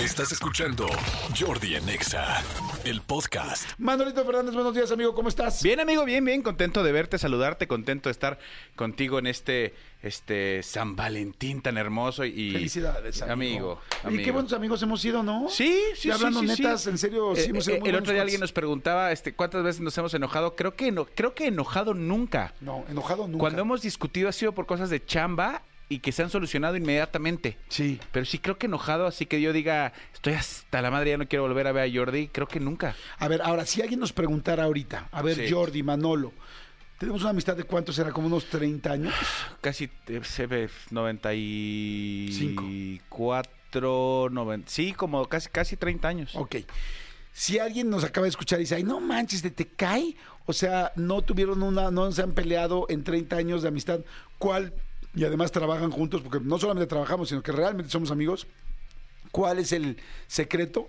Estás escuchando Jordi en Exa, el podcast. Manolito Fernández, buenos días, amigo, ¿cómo estás? Bien, amigo, bien, bien, contento de verte, saludarte, contento de estar contigo en este este San Valentín tan hermoso y Felicidades, amigo. amigo. Y qué buenos amigos hemos sido, ¿no? Sí, sí, Y hablando sí, sí, netas, sí. en serio, sí Eh, hemos sido eh, muy El otro día cuates. alguien nos preguntaba este, cuántas veces nos hemos enojado. Creo que no, creo que enojado nunca. No, enojado nunca. Cuando hemos discutido ha sido por cosas de chamba y que se han solucionado inmediatamente. Sí. Pero sí creo que enojado, así que yo diga, estoy hasta la madre, ya no quiero volver a ver a Jordi, creo que nunca. A ver, ahora, si alguien nos preguara ahorita, a ver, Sí. Jordi, Manolo, tenemos una amistad de cuánto será, como unos 30 años. Casi eh, se ve 94, 90, sí, como casi casi 30 años. Ok. Si alguien nos acaba de escuchar y dice, ay, no manches, ¿te, te cae? O sea, no tuvieron una, no se han peleado en 30 años de amistad. ¿Cuál? Y además trabajan juntos, porque no solamente trabajamos, sino que realmente somos amigos. ¿Cuál es el secreto?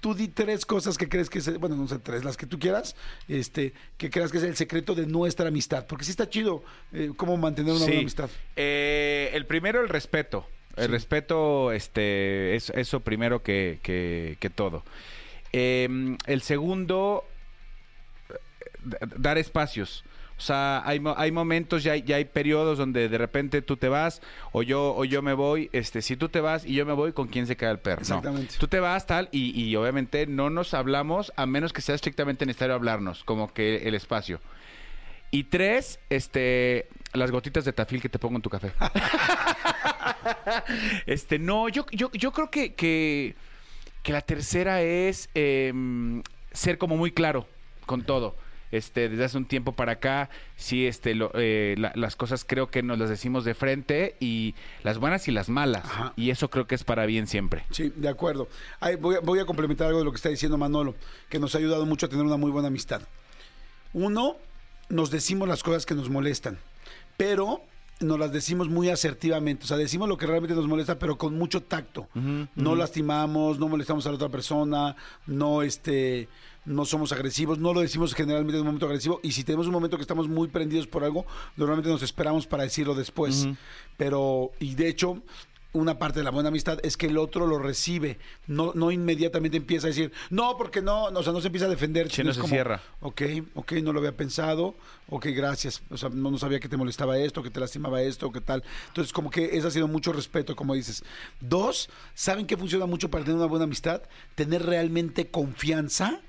Tú di tres cosas que crees que es, bueno, no sé, tres, las que tú quieras, este, que creas que es el secreto de nuestra amistad. Porque sí está chido eh, cómo mantener una buena amistad. Eh, el primero, el respeto. El Sí. respeto, este, es eso primero que, que- que todo. Eh, el segundo, eh, dar espacios. O sea, hay, hay momentos, ya hay, ya hay periodos donde de repente tú te vas o yo o yo me voy. Este, si tú te vas y yo me voy, ¿con quién se queda el perro? No. Exactamente. Tú te vas tal y, y obviamente no nos hablamos a menos que sea estrictamente necesario hablarnos, como que el espacio. Y tres, este, las gotitas de tafil que te pongo en tu café. este, no, yo, yo, yo creo que, que, que la tercera es em, ser como muy claro con todo. Este, desde hace un tiempo para acá, sí, este, lo- eh, la- las cosas creo que nos las decimos de frente y las buenas y las malas. Ajá. Y eso creo que es para bien siempre. Sí, de acuerdo. Ay, voy, a, voy a complementar algo de lo que está diciendo Manolo, que nos ha ayudado mucho a tener una muy buena amistad. Uno, nos decimos las cosas que nos molestan, pero nos las decimos muy asertivamente. O sea, decimos lo que realmente nos molesta, pero con mucho tacto. No lastimamos, no molestamos a la otra persona, no este no somos agresivos, no lo decimos generalmente en un momento agresivo y si tenemos un momento que estamos muy prendidos por algo, normalmente nos esperamos para decirlo después. Pero y de hecho una parte de la buena amistad es que el otro lo recibe, no, no inmediatamente empieza a decir, no, porque no, no, o sea, no se empieza a defender. Sí, no se como, cierra. Ok, ok, no lo había pensado, ok, gracias, o sea, no, no sabía que te molestaba esto, que te lastimaba esto, que tal. Entonces, como que eso ha sido mucho respeto, como dices. Dos, ¿saben qué funciona mucho para tener una buena amistad? Tener realmente confianza.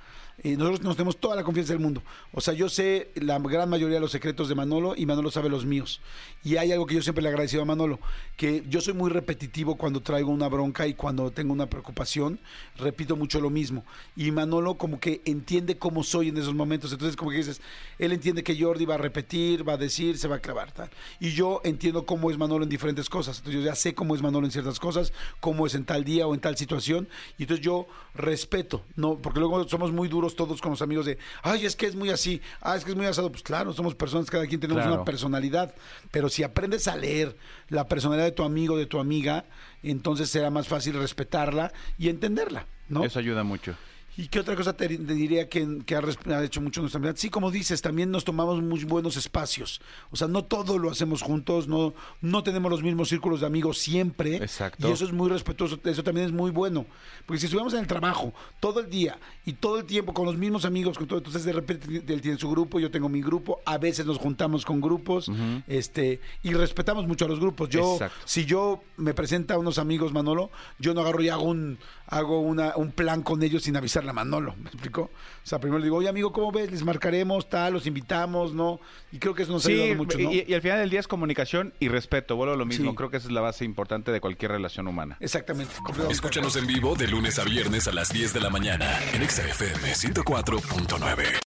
Nosotros nos tenemos toda la confianza del mundo. O sea, yo sé la gran mayoría de los secretos de Manolo y Manolo sabe los míos. Y hay algo que yo siempre le agradecido a Manolo, que yo soy muy repetitivo cuando traigo una bronca y cuando tengo una preocupación, repito mucho lo mismo. Y Manolo como que entiende cómo soy en esos momentos. Entonces como que dices, él entiende que Jordi va a repetir, va a decir, se va a clavar, tal. Y yo entiendo cómo es Manolo en diferentes cosas. Entonces yo ya sé cómo es Manolo en ciertas cosas, cómo es en tal día o en tal situación. Y entonces yo respeto, ¿no? Porque luego somos muy duros todos con los amigos de, ay, es que es muy así, ah, es que es muy asado. Pues claro, somos personas, cada quien tenemos Claro. una personalidad. Pero si aprendes a leer la personalidad de tu amigo, de tu amiga, entonces será más fácil respetarla y entenderla, ¿no? Eso ayuda mucho. ¿Y qué otra cosa te, te diría que, que ha, hecho mucho nuestra amistad? Sí, como dices, también nos tomamos muy buenos espacios. O sea, no todo lo hacemos juntos, no, no tenemos los mismos círculos de amigos siempre. Exacto. Y eso es muy respetuoso, eso también es muy bueno. Porque si estuviéramos en el trabajo todo el día y todo el tiempo con los mismos amigos, con todo, entonces de repente él tiene su grupo, yo tengo mi grupo, a veces nos juntamos con grupos, este, y respetamos mucho a los grupos. Yo, Exacto. si yo me presenta a unos amigos Manolo, yo no agarro y hago un hago una, un plan con ellos sin avisarle a Manolo, ¿me explicó? O sea, primero le digo, oye amigo, ¿cómo ves? Les marcaremos, tal, los invitamos, ¿no? Y creo que eso nos ha Sí, ayudado mucho, ¿no? y, y al final del día es comunicación y respeto. Vuelvo a lo mismo. Sí. Creo que esa es la base importante de cualquier relación humana. Exactamente. Escúchanos en vivo de lunes a viernes a las 10 de la mañana en Exa FM 104.9.